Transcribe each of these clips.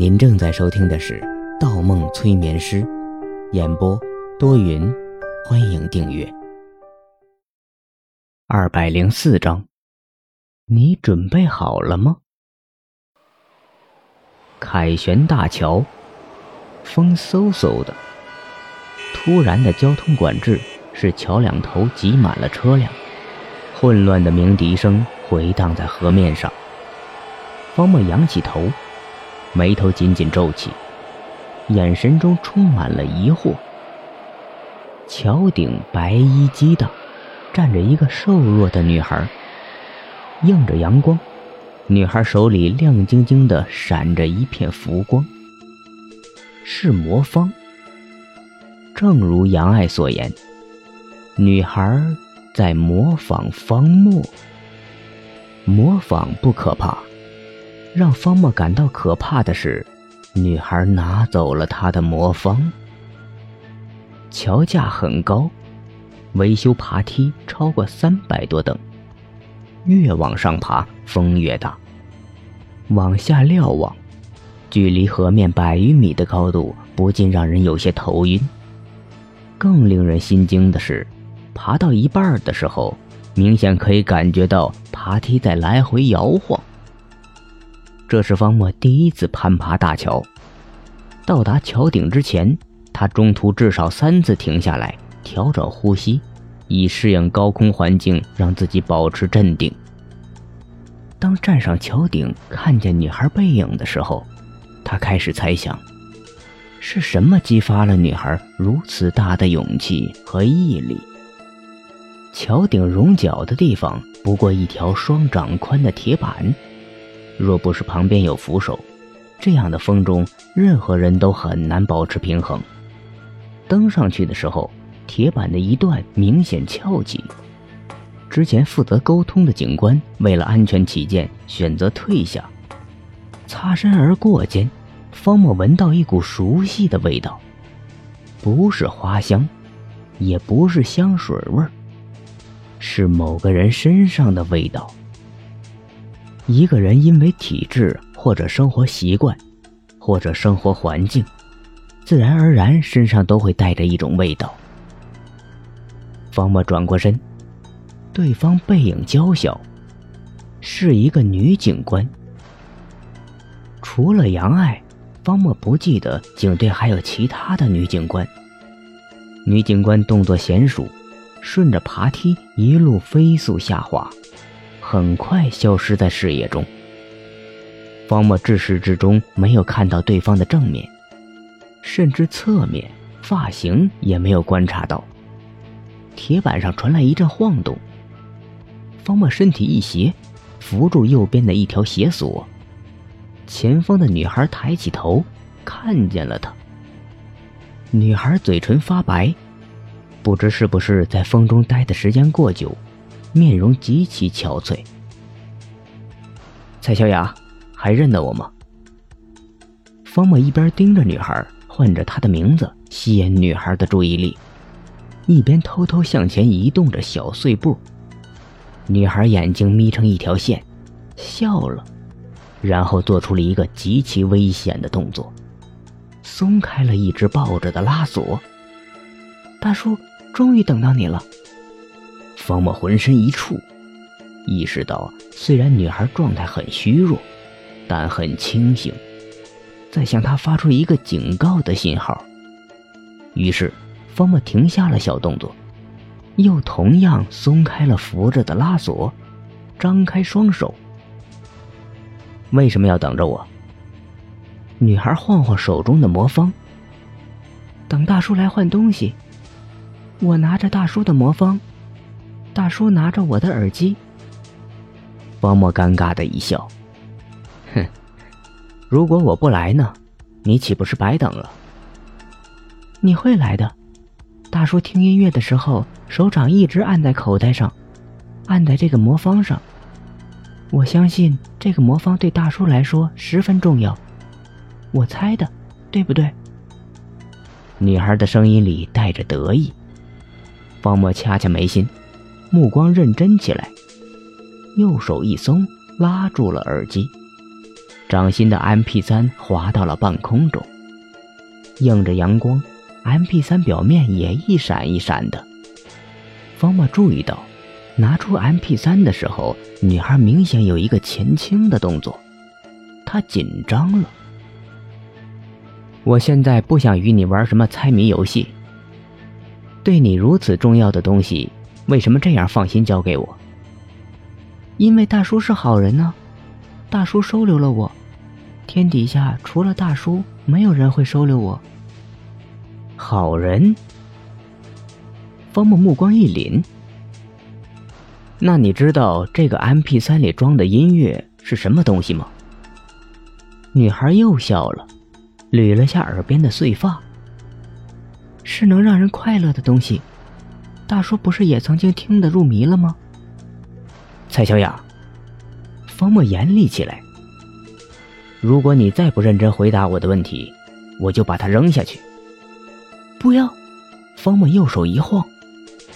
您正在收听的是《盗梦催眠师》，演播多云，欢迎订阅。二百零四章，你准备好了吗？凯旋大桥，风嗖嗖的。突然的交通管制使桥两头挤满了车辆，混乱的鸣笛声回荡在河面上。方墨仰起头。眉头紧紧皱起，眼神中充满了疑惑。桥顶白衣激荡，站着一个瘦弱的女孩，映着阳光。女孩手里亮晶晶的闪着一片浮光，是魔方。正如杨爱所言，女孩在模仿方墨。模仿不可怕。让方墨感到可怕的是，女孩拿走了他的魔方。桥架很高，维修爬梯超过三百多等，越往上爬风越大。往下瞭望，距离河面百余米的高度不禁让人有些头晕。更令人心惊的是，爬到一半的时候，明显可以感觉到爬梯在来回摇晃。这是方墨第一次攀爬大桥。到达桥顶之前，他中途至少三次停下来调整呼吸，以适应高空环境，让自己保持镇定。当站上桥顶看见女孩背影的时候，他开始猜想：是什么激发了女孩如此大的勇气和毅力？桥顶融角的地方不过一条双掌宽的铁板。若不是旁边有扶手，这样的风中，任何人都很难保持平衡。登上去的时候，铁板的一段明显翘起。之前负责沟通的警官为了安全起见，选择退下。擦身而过间，方墨闻到一股熟悉的味道，不是花香，也不是香水味，是某个人身上的味道。一个人因为体质或者生活习惯，或者生活环境，自然而然身上都会带着一种味道。方墨转过身，对方背影娇小，是一个女警官。除了杨爱，方墨不记得警队还有其他的女警官。女警官动作娴熟，顺着爬梯一路飞速下滑。很快消失在视野中。方墨至始至终没有看到对方的正面，甚至侧面、发型也没有观察到。铁板上传来一阵晃动，方墨身体一斜，扶住右边的一条斜索。前方的女孩抬起头，看见了他。女孩嘴唇发白，不知是不是在风中待的时间过久。面容极其憔悴。蔡小雅，还认得我吗？方墨一边盯着女孩，唤着她的名字，吸引女孩的注意力，一边偷偷向前移动着小碎步。女孩眼睛眯成一条线，笑了，然后做出了一个极其危险的动作，松开了一直抱着的拉锁。大叔，终于等到你了。方墨浑身一触，意识到虽然女孩状态很虚弱，但很清醒，在向他发出一个警告的信号。于是，方墨停下了小动作，又同样松开了扶着的拉锁，张开双手。为什么要等着我？女孩晃晃手中的魔方，等大叔来换东西。我拿着大叔的魔方。大叔拿着我的耳机，方墨尴尬的一笑，哼，如果我不来呢，你岂不是白等了？你会来的，大叔听音乐的时候，手掌一直按在口袋上，按在这个魔方上。我相信这个魔方对大叔来说十分重要，我猜的，对不对？女孩的声音里带着得意，方墨掐掐眉心。目光认真起来，右手一松，拉住了耳机。掌心的 MP 三滑到了半空中，映着阳光，MP 三表面也一闪一闪的。方墨注意到，拿出 MP 三的时候，女孩明显有一个前倾的动作，她紧张了。我现在不想与你玩什么猜谜游戏。对你如此重要的东西，为什么这样放心交给我？因为大叔是好人呢，大叔收留了我。天底下除了大叔，没有人会收留我。好人，方木目光一凛。那你知道这个 M P 三里装的音乐是什么东西吗？女孩又笑了，捋了下耳边的碎发。是能让人快乐的东西。大叔不是也曾经听得入迷了吗？蔡小雅，方墨严厉起来。如果你再不认真回答我的问题，我就把它扔下去。不要！方墨右手一晃，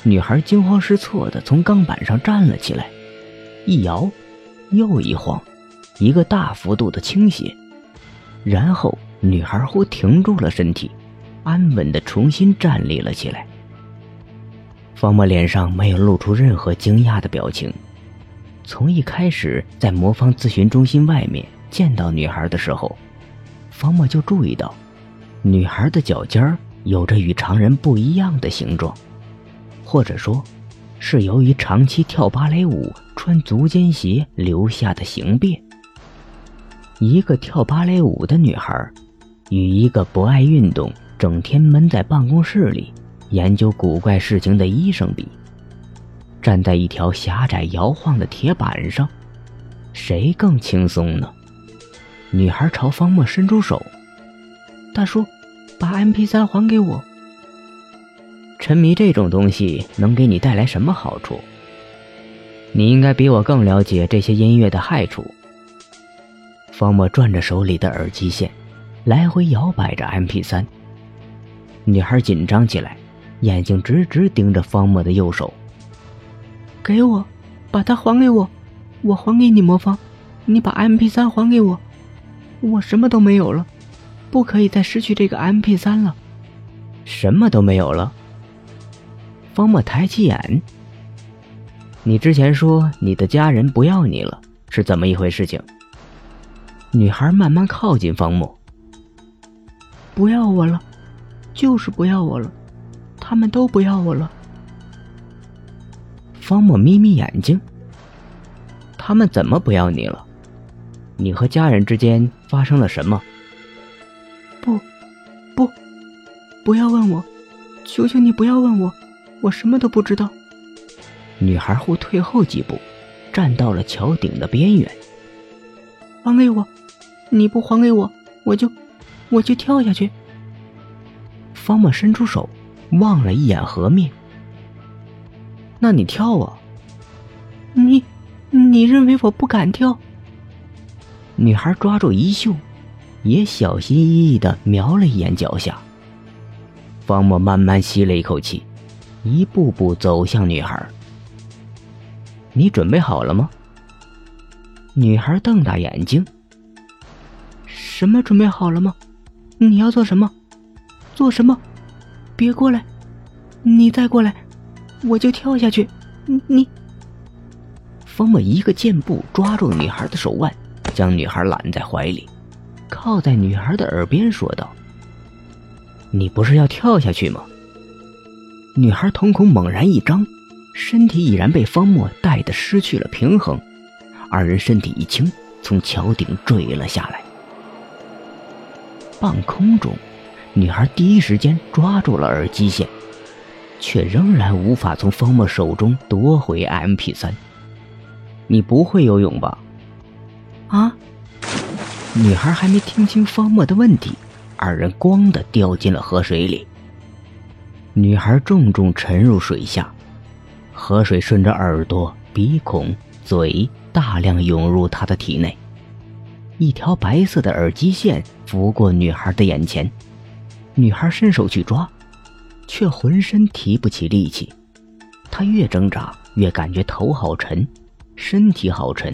女孩惊慌失措的从钢板上站了起来，一摇，又一晃，一个大幅度的倾斜，然后女孩忽停住了身体，安稳的重新站立了起来。方墨脸上没有露出任何惊讶的表情，从一开始在魔方咨询中心外面。见到女孩的时候，方墨就注意到，女孩的脚尖有着与常人不一样的形状，或者说，是由于长期跳芭蕾舞、穿足尖鞋留下的形变。一个跳芭蕾舞的女孩，与一个不爱运动、整天闷在办公室里研究古怪事情的医生比，站在一条狭窄摇晃的铁板上，谁更轻松呢？女孩朝方墨伸出手：“大叔，把 M P 三还给我。沉迷这种东西能给你带来什么好处？你应该比我更了解这些音乐的害处。”方墨转着手里的耳机线，来回摇摆着 M P 三。女孩紧张起来，眼睛直直盯着方墨的右手。“给我，把它还给我，我还给你魔方，你把 M P 三还给我。”我什么都没有了，不可以再失去这个 M P 三了。什么都没有了。方墨抬起眼。你之前说你的家人不要你了，是怎么一回事情？女孩慢慢靠近方墨。不要我了，就是不要我了，他们都不要我了。方墨眯眯眼睛。他们怎么不要你了？你和家人之间发生了什么？不，不，不要问我，求求你不要问我，我什么都不知道。女孩忽退后几步，站到了桥顶的边缘。还给我！你不还给我，我就，我就跳下去。方墨伸出手，望了一眼河面。那你跳啊！你，你认为我不敢跳？女孩抓住衣袖，也小心翼翼的瞄了一眼脚下。方墨慢慢吸了一口气，一步步走向女孩。你准备好了吗？女孩瞪大眼睛。什么准备好了吗？你要做什么？做什么？别过来！你再过来，我就跳下去！你……方墨一个箭步抓住女孩的手腕。将女孩揽在怀里，靠在女孩的耳边说道：“你不是要跳下去吗？”女孩瞳孔猛然一张，身体已然被方墨带得失去了平衡，二人身体一轻，从桥顶坠了下来。半空中，女孩第一时间抓住了耳机线，却仍然无法从方墨手中夺回 M P 三。你不会游泳吧？啊！女孩还没听清方墨的问题，二人“咣”的掉进了河水里。女孩重重沉入水下，河水顺着耳朵、鼻孔、嘴大量涌入她的体内。一条白色的耳机线拂过女孩的眼前，女孩伸手去抓，却浑身提不起力气。她越挣扎，越感觉头好沉，身体好沉。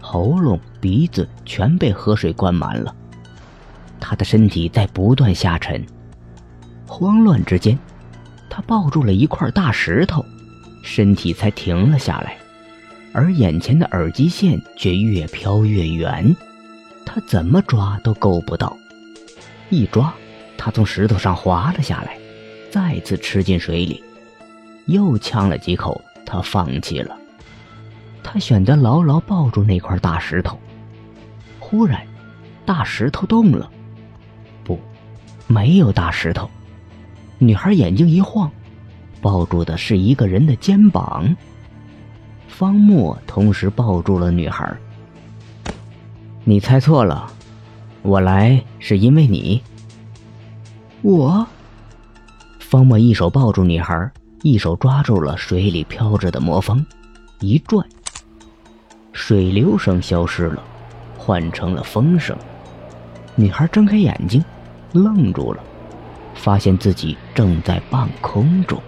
喉咙、鼻子全被河水灌满了，他的身体在不断下沉。慌乱之间，他抱住了一块大石头，身体才停了下来，而眼前的耳机线却越飘越远，他怎么抓都够不到。一抓，他从石头上滑了下来，再次吃进水里。又呛了几口，他放弃了。他选择牢牢抱住那块大石头。忽然，大石头动了。不，没有大石头。女孩眼睛一晃，抱住的是一个人的肩膀。方墨同时抱住了女孩。你猜错了，我来是因为你。我。方墨一手抱住女孩，一手抓住了水里飘着的魔方，一转，水流声消失了，换成了风声。女孩睁开眼睛，愣住了。发现自己正在半空中，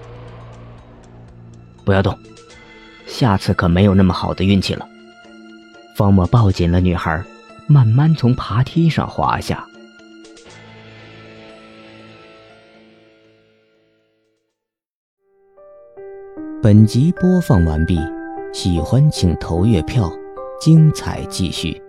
不要动，下次可没有那么好的运气了。方墨抱紧了女孩，慢慢从爬梯上滑下。本集播放完毕，喜欢请投月票，精彩继续。